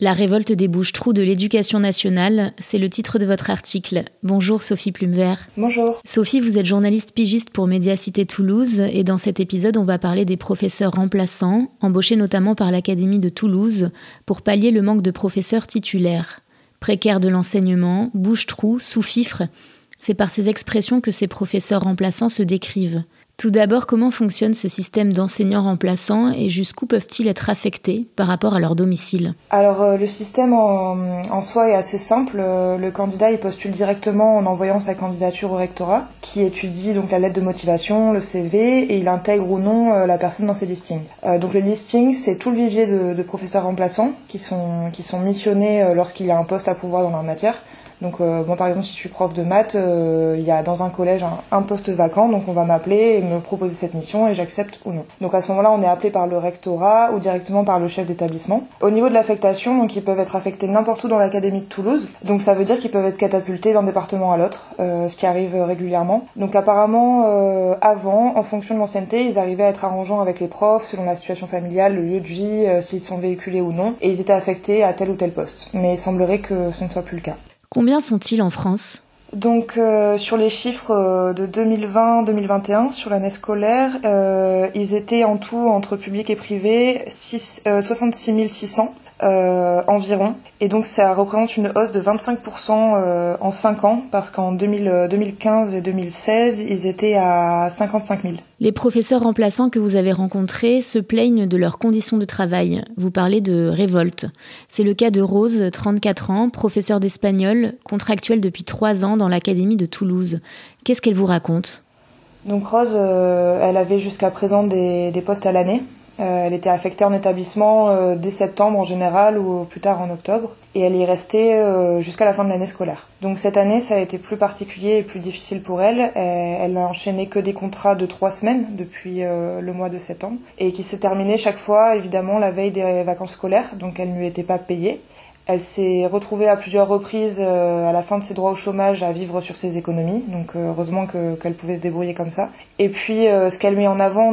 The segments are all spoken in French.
la révolte des bouches-trous de l'éducation nationale, c'est le titre de votre article. Bonjour Sophie Plumevert. Bonjour. Sophie, vous êtes journaliste pigiste pour Médiacité Toulouse et dans cet épisode, on va parler des professeurs remplaçants, embauchés notamment par l'Académie de Toulouse pour pallier le manque de professeurs titulaires. Précaires de l'enseignement, bouche-trous, sous-fifre, c'est par ces expressions que ces professeurs remplaçants se décrivent. Tout d'abord, comment fonctionne ce système d'enseignants remplaçants et jusqu'où peuvent-ils être affectés par rapport à leur domicile? Alors euh, le système en, soi est assez simple. Euh, le candidat il postule directement en envoyant sa candidature au rectorat, qui étudie donc la lettre de motivation, le CV et il intègre ou non euh, la personne dans ses listings. donc le listing c'est tout le vivier de, professeurs remplaçants qui sont qui sont missionnés lorsqu'il y a un poste à pouvoir dans leur matière. Donc euh, moi par exemple si je suis prof de maths, euh, il y a dans un collège un, poste vacant, donc on va m'appeler et me proposer cette mission et j'accepte ou non. Donc à ce moment-là on est appelé par le rectorat ou directement par le chef d'établissement. Au niveau de l'affectation, donc ils peuvent être affectés n'importe où dans l'académie de Toulouse, donc ça veut dire qu'ils peuvent être catapultés d'un département à l'autre, euh, ce qui arrive régulièrement. Donc apparemment avant, en fonction de l'ancienneté, ils arrivaient à être arrangeants avec les profs selon la situation familiale, le lieu de vie, s'ils sont véhiculés ou non, et ils étaient affectés à tel ou tel poste. Mais il semblerait que ce ne soit plus le cas. Combien sont-ils en France? Donc euh, sur les chiffres euh, de 2020-2021 sur l'année scolaire, euh, ils étaient en tout entre public et privé 6, 66 600 euh, environ. Et donc ça représente une hausse de 25% euh, en 5 ans, parce qu'en 2015 et 2016, ils étaient à 55 000. Les professeurs remplaçants que vous avez rencontrés se plaignent de leurs conditions de travail. Vous parlez de révolte. C'est le cas de Rose, 34 ans, professeure d'espagnol, contractuelle depuis 3 ans dans l'Académie de Toulouse. Qu'est-ce qu'elle vous raconte? Donc Rose, euh, elle avait jusqu'à présent des, des postes à l'année, euh, elle était affectée en étabbissement euh, dès septembre en général ou plus tard en octobre et elle y est restée euh, jusqu'à la fin de l'année scolaire. Donc cette année ça a été plus particulier et plus difficile pour elle. Elle n'a enchaîné que des contrats de trois semaines depuis le mois de septembre et qui se terminaient chaque fois évidemment la veille des vacances scolaires donc elle ne lui était pas payée. Elle s'est retrouvée à plusieurs reprises euh, à la fin de ses droits au chômage à vivre sur ses économies, donc euh, heureusement qu'elle pouvait se débrouiller comme ça. Et puis euh, ce qu'elle met en avant,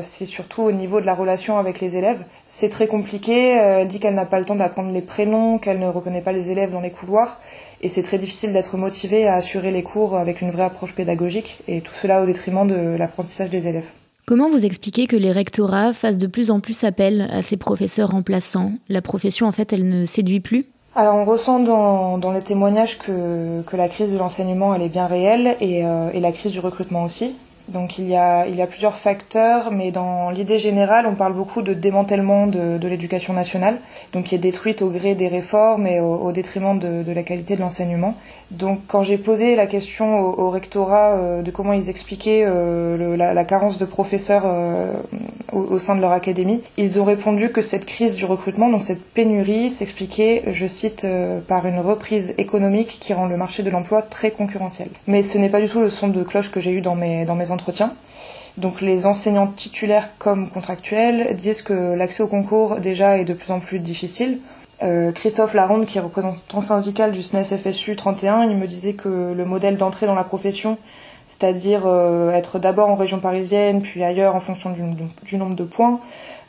c'est surtout au niveau de la relation avec les élèves. C'est très compliqué. elle dit qu'elle n'a pas le temps d'apprendre les prénoms, qu'elle ne reconnaît pas les élèves dans les couloirs, et c'est très difficile d'être motivée à assurer les cours avec une vraie approche pédagogique, et tout cela au détriment de l'apprentissage des élèves. Comment vous expliquez que les rectorats fassent de plus en plus appel à ces professeurs remplaçants? La profession, en fait, elle ne séduit plus? Alors on ressent dans, les témoignages que, la crise de l'enseignement elle est bien réelle et, euh, et la crise du recrutement aussi. Donc il y a, plusieurs facteurs, mais dans l'idée générale, on parle beaucoup de démantèlement de, l'éducation nationale, donc qui est détruite au gré des réformes et au, détriment de, la qualité de l'enseignement. Donc quand j'ai posé la question au, rectorat euh, de comment ils expliquaient euh, la, carence de professeurs euh, au, au, sein de leur académie, ils ont répondu que cette crise du recrutement, donc cette pénurie, s'expliquait, je cite, par une reprise économique qui rend le marché de l'emploi très concurrentiel. Mais ce n'est pas du tout le son de cloche que j'ai eu dans mes, dans mes Donc les enseignants titulaires comme contractuels disent que l'accès au concours déjà est de plus en plus difficile. Euh, Christophe Laronde, qui est représentant syndical du SNES FSU 31, il me disait que le modèle d'entrée dans la profession, c'est-à-dire euh, être d'abord en région parisienne, puis ailleurs en fonction du, nombre de points,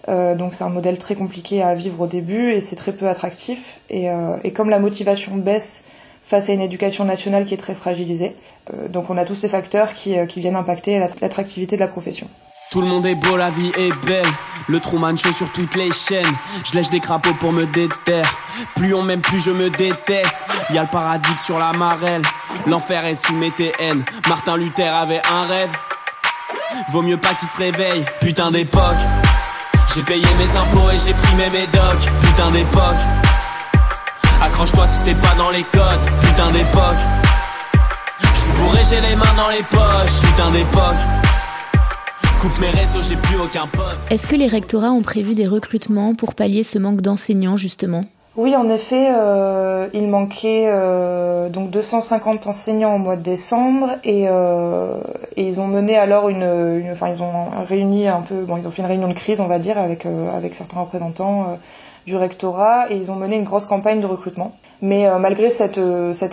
euh, donc c'est un modèle très compliqué à vivre au début et c'est très peu attractif. Et comme la motivation baisse face à une éducation nationale qui est très fragilisée. Euh, donc on a tous ces facteurs qui, euh, viennent impacter l'attractivité de la profession. Tout le monde est beau, la vie est belle. Le Truman Show sur toutes les chaînes. Je lèche des crapauds pour me déterre. Plus on m'aime, plus je me déteste. Y a le paradis sur la marelle. L'enfer est sous mes TN. Martin Luther avait un rêve. Vaut mieux pas qu'il se réveille. Putain d'époque. J'ai payé mes impôts et j'ai pris mes médocs. Putain d'époque. Accroche-toi si t'es pas dans les codes. Putain d'époque. J'suis bourré, j'ai les mains dans les poches. Putain d'époque. Coupe mes réseaux, j'ai plus aucun pote. Est-ce que les rectorats ont prévu des recrutements pour pallier ce manque d'enseignants justement? Oui, en effet, euh, il manquait euh, donc 250 enseignants au mois de décembre et, euh, ils ont mené alors une, enfin ils ont réuni un peu, bon ils ont fait une réunion de crise on va dire avec avec certains représentants du rectorat et ils ont mené une grosse campagne de recrutement. Mais malgré cet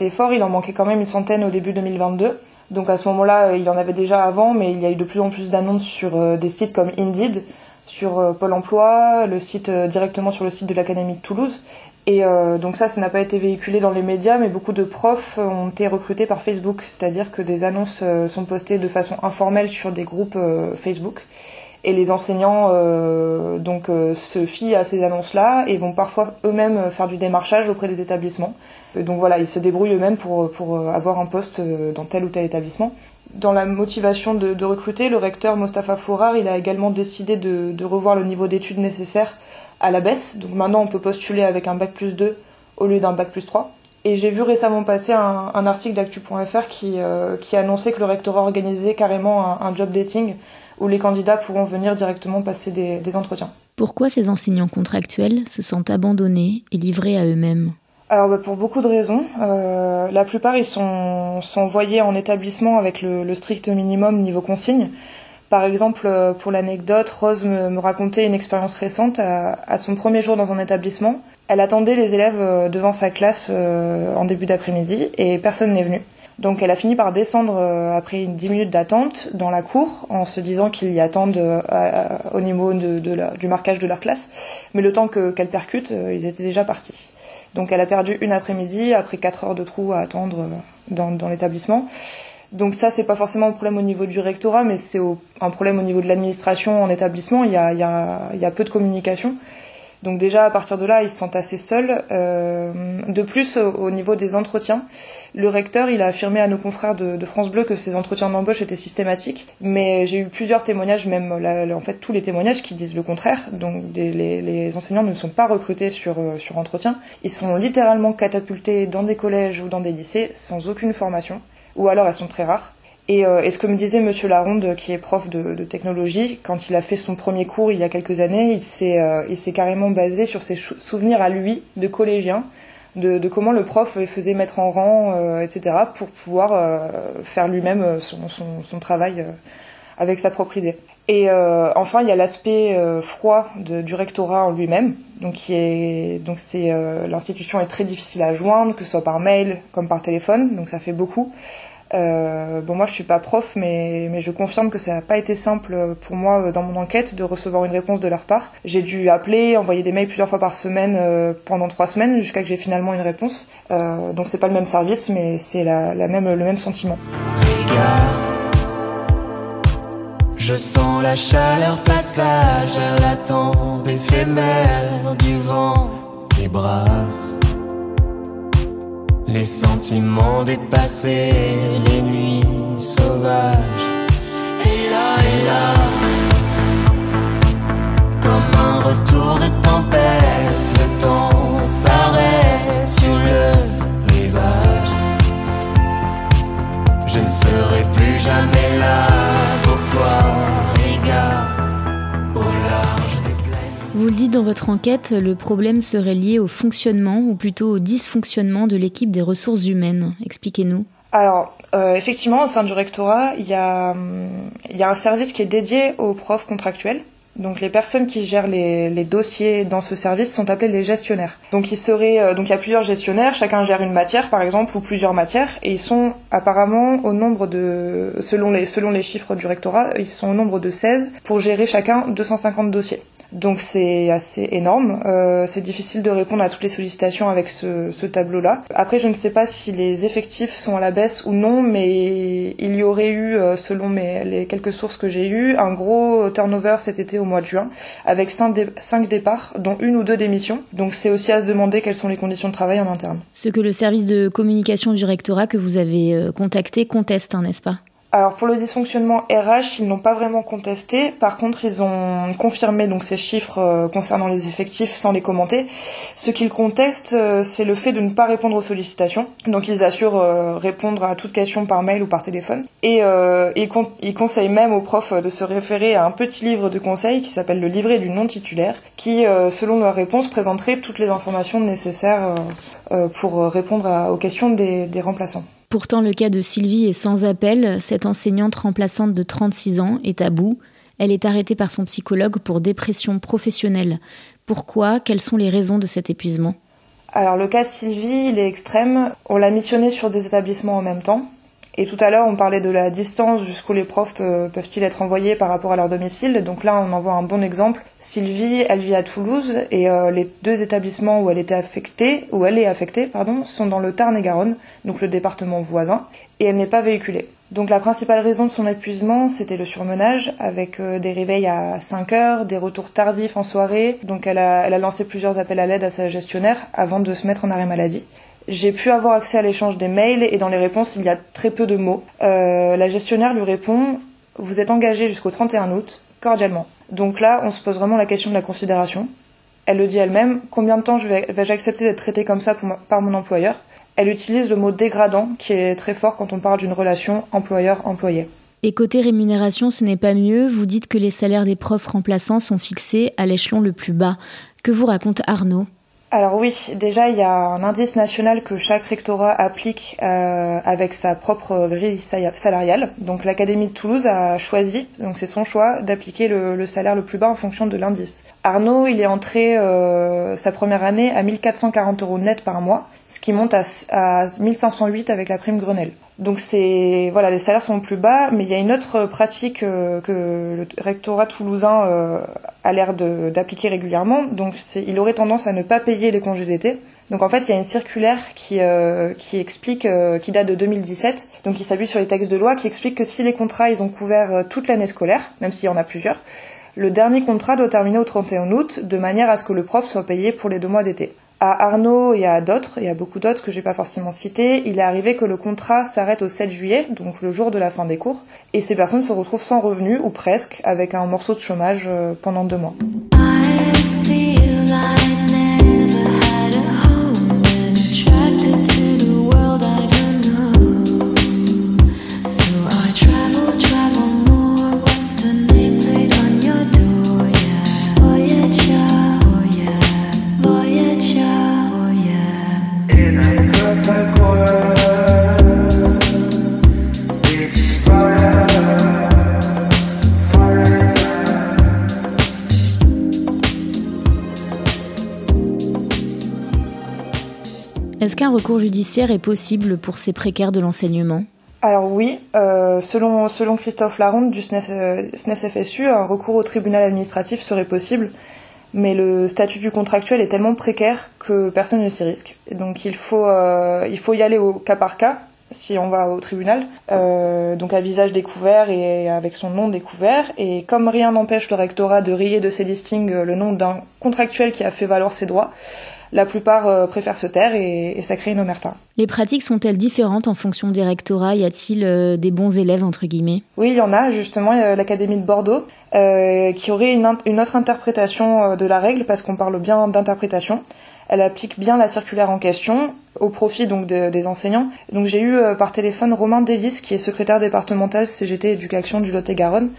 effort, il en manquait quand même une centaine au début 2022. Donc à ce moment-là, il y en avait déjà avant, mais il y a eu de plus en plus d'annonces sur des sites comme Indeed, sur Pôle Emploi, le site directement sur le site de l'Académie de Toulouse. Et euh, donc ça, ça n'a pas été véhiculé dans les médias, mais beaucoup de profs ont été recrutés par Facebook, c'est-à-dire que des annonces euh, sont postées de façon informelle sur des groupes euh, Facebook. Et les enseignants euh, donc se fient à ces annonces-là et vont parfois eux-mêmes faire du démarchage auprès des établissements. donc voilà, ils se débrouillent eux-mêmes pour, pour avoir un poste dans tel ou tel établissement. Dans la motivation de, recruter, le recteur Mostafa Fourar, il a également décidé de, revoir le niveau d'études nécessaire à la baisse. Donc maintenant, on peut postuler avec un bac plus 2 au lieu d'un bac plus 3. Et j'ai vu récemment passer un, article d'actu.fr qui, euh, annonçait que le rectorat organisait carrément un, job dating où les candidats pourront venir directement passer des, des entretiens. Pourquoi ces enseignants contractuels se sentent abandonnés et livrés à eux-mêmes? Alors bah, pour beaucoup de raisons. Euh, la plupart ils sont, sont envoyés en établissement avec le, le strict minimum niveau consigne. Par exemple, euh, pour l'anecdote, Rose me, me, racontait une expérience récente à, à, son premier jour dans un établissement. Elle attendait les élèves euh, devant sa classe en début d'après-midi et personne n'est venu. Donc elle a fini par descendre après une 10 minutes d'attente dans la cour en se disant qu'ils y attendent au niveau du marquage de leur classe. Mais le temps qu'elle qu percute, ils étaient déjà partis. Donc elle a perdu une après-midi après 4 heures de trou à attendre dans, l'établissement. Donc ça, c'est pas forcément un problème au niveau du rectorat, mais c'est un problème au niveau de l'administration en établissement. Il y a peu de communication. Donc déjà, à partir de là, ils se sentent assez seuls. Euh, de plus, au, au, niveau des entretiens, le recteur, a affirmé à nos confrères de, France Bleu que ces entretiens d'embauche étaient systématiques. Mais j'ai eu plusieurs témoignages, même en fait tous les témoignages qui disent le contraire. Donc les, enseignants ne sont pas recrutés sur, euh, sur entretien. Ils sont littéralement catapultés dans des collèges ou dans des lycées sans aucune formation ou alors elles sont très rares. Et, euh, et ce que me disait Monsieur Laronde, qui est prof de, technologie, quand il a fait son premier cours il y a quelques années, il s'est euh, il carrément basé sur ses souvenirs à lui de collégien, de, comment le prof faisait mettre en rang, euh, etc., pour pouvoir faire lui-même son, son, travail avec sa propre idée. Et enfin, il y a l'aspect froid du rectorat en lui-même. Donc, donc l'institution est très difficile à joindre, que ce soit par mail comme par téléphone. Donc, ça fait beaucoup. Euh, bon, moi, je suis pas prof, mais, mais je confirme que ça n'a pas été simple pour moi dans mon enquête de recevoir une réponse de leur part. J'ai dû appeler, envoyer des mails plusieurs fois par semaine euh, pendant trois semaines jusqu'à que j'ai finalement une réponse. Euh, donc, c'est pas le même service, mais c'est la, la même, le même sentiment. Je sens la chaleur l'attente éphémère du vent. Les sentiments dépassés, les nuits sauvages. Et là, et là, comme un retour de tempête, le temps Dans votre enquête, le problème serait lié au fonctionnement ou plutôt au dysfonctionnement de l'équipe des ressources humaines. Expliquez-nous. Alors, euh, effectivement, au sein du rectorat, il y, a, il y a un service qui est dédié aux profs contractuels. Donc les personnes qui gèrent les, dossiers dans ce service sont appelées les gestionnaires. Donc il euh, donc il y a plusieurs gestionnaires, chacun gère une matière par exemple ou plusieurs matières et ils sont apparemment au nombre de selon les selon les chiffres du rectorat, ils sont au nombre de 16 pour gérer chacun 250 dossiers. Donc c'est assez énorme. Euh, c'est difficile de répondre à toutes les sollicitations avec ce, tableau-là. Après, je ne sais pas si les effectifs sont à la baisse ou non, mais il y aurait eu, euh, selon mes, les quelques sources que j'ai eues, un gros turnover cet été au mois de juin, avec cinq départs, dont une ou deux démissions. Donc c'est aussi à se demander quelles sont les conditions de travail en interne. Ce que le service de communication du rectorat que vous avez euh, contacté conteste, hein, n'est-ce pas? Alors pour le dysfonctionnement RH, ils n'ont pas vraiment contesté. Par contre, ils ont confirmé donc ces chiffres euh, concernant les effectifs sans les commenter. Ce qu'ils contestent, euh, c'est le fait de ne pas répondre aux sollicitations. Donc ils assurent euh, répondre à toute question par mail ou par téléphone. Et ils, con- ils conseillent même aux profs de se référer à un petit livre de conseil qui s'appelle le livret du non titulaire, qui, selon leur réponse, présenterait toutes les informations nécessaires pour répondre aux questions des remplaçants. Pourtant, le cas de Sylvie est sans appel. Cette enseignante remplaçante de 36 ans est à bout. Elle est arrêtée par son psychologue pour dépression professionnelle. Pourquoi? Quelles sont les raisons de cet épuisement? Alors le cas Sylvie, il est extrême. On l'a missionné sur deux établissements en même temps. Et tout à l'heure, on parlait de la distance jusqu'où les profs pe- peuvent-ils être envoyés par rapport à leur domicile. Donc là, on en voit un bon exemple. Sylvie, elle vit à Toulouse et euh, les deux établissements où elle était affectée, où elle est affectée, pardon, sont dans le Tarn-et-Garonne, donc le département voisin, et elle n'est pas véhiculée. Donc la principale raison de son épuisement, c'était le surmenage, avec euh, des réveils à 5 heures, des retours tardifs en soirée. Donc elle a, elle a lancé plusieurs appels à l'aide à sa gestionnaire avant de se mettre en arrêt maladie. J'ai pu avoir accès à l'échange des mails et dans les réponses, il y a très peu de mots. Euh, la gestionnaire lui répond Vous êtes engagé jusqu'au 31 août, cordialement. Donc là, on se pose vraiment la question de la considération. Elle le dit elle-même Combien de temps je vais, vais-je accepter d'être traitée comme ça par mon employeur? Elle utilise le mot dégradant, qui est très fort quand on parle d'une relation employeur-employé. Et côté rémunération, ce n'est pas mieux. Vous dites que les salaires des profs remplaçants sont fixés à l'échelon le plus bas. Que vous raconte Arnaud? Alors oui, déjà il y a un indice national que chaque rectorat applique euh, avec sa propre grille sa- salariale. Donc l'Académie de Toulouse a choisi, donc c'est son choix, d'appliquer le, le salaire le plus bas en fonction de l'indice. Arnaud, il est entré euh, sa première année à 1440 euros net par mois, ce qui monte à, à 1508 avec la prime Grenelle. Donc c'est voilà, les salaires sont plus bas, mais il y a une autre pratique euh, que le rectorat toulousain euh, a l'air d'appliquer régulièrement. Donc il aurait tendance à ne pas payer les congés d'été. Donc en fait, il y a une circulaire qui euh, qui explique, qui date de 2017, donc qui s'appuie sur les textes de loi, qui explique que si les contrats ils ont couvert toute l'année scolaire, même s'il y en a plusieurs, le dernier contrat doit terminer au 31 août, de manière à ce que le prof soit payé pour les deux mois d'été. À Arnaud et à d'autres, et à beaucoup d'autres que j'ai pas forcément cités, il est arrivé que le contrat s'arrête au 7 juillet, donc le jour de la fin des cours, et ces personnes se retrouvent sans revenus, ou presque, avec un morceau de chômage euh, pendant deux mois. Qu'un recours judiciaire est possible pour ces précaires de l'enseignement Alors oui, euh, selon, Christophe Laronde du SNES, euh, FSU, un recours au tribunal administratif serait possible, mais le statut du contractuel est tellement précaire que personne ne s'y risque. Donc il faut, euh, il faut y aller au cas par cas si on va au tribunal, donc à visage découvert et avec son nom découvert. Et comme rien n'empêche le rectorat de rayer de ses listings le nom d'un contractuel qui a fait valoir ses droits, la plupart euh, préfèrent se taire et, et ça crée une omerta. Les pratiques sont-elles différentes en fonction des rectorats? Y a-t-il euh, des bons élèves, entre guillemets? Oui, il y en a justement, l'Académie de Bordeaux euh, qui aurait une, autre interprétation de la règle parce qu'on parle bien d'interprétation. Elle applique bien la circulaire en question au profit donc de- des enseignants. Donc j'ai eu par téléphone Romain Delis qui est secrétaire départemental CGT Éducation du Lot-et-Garonne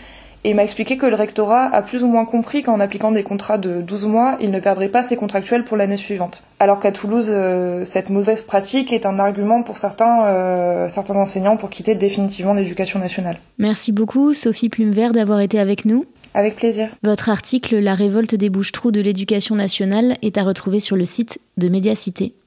et il m'a expliqué que le rectorat a plus ou moins compris qu'en appliquant des contrats de 12 mois, il ne perdrait pas ses contractuels pour l'année suivante. Alors qu'à Toulouse, euh, cette mauvaise pratique est un argument pour certains, euh, certains enseignants pour quitter définitivement l'éducation nationale. Merci beaucoup, Sophie Plumevert, d'avoir été avec nous. Avec plaisir. Votre article La révolte des bouches-trous de l'éducation nationale est à retrouver sur le site de Médiacité.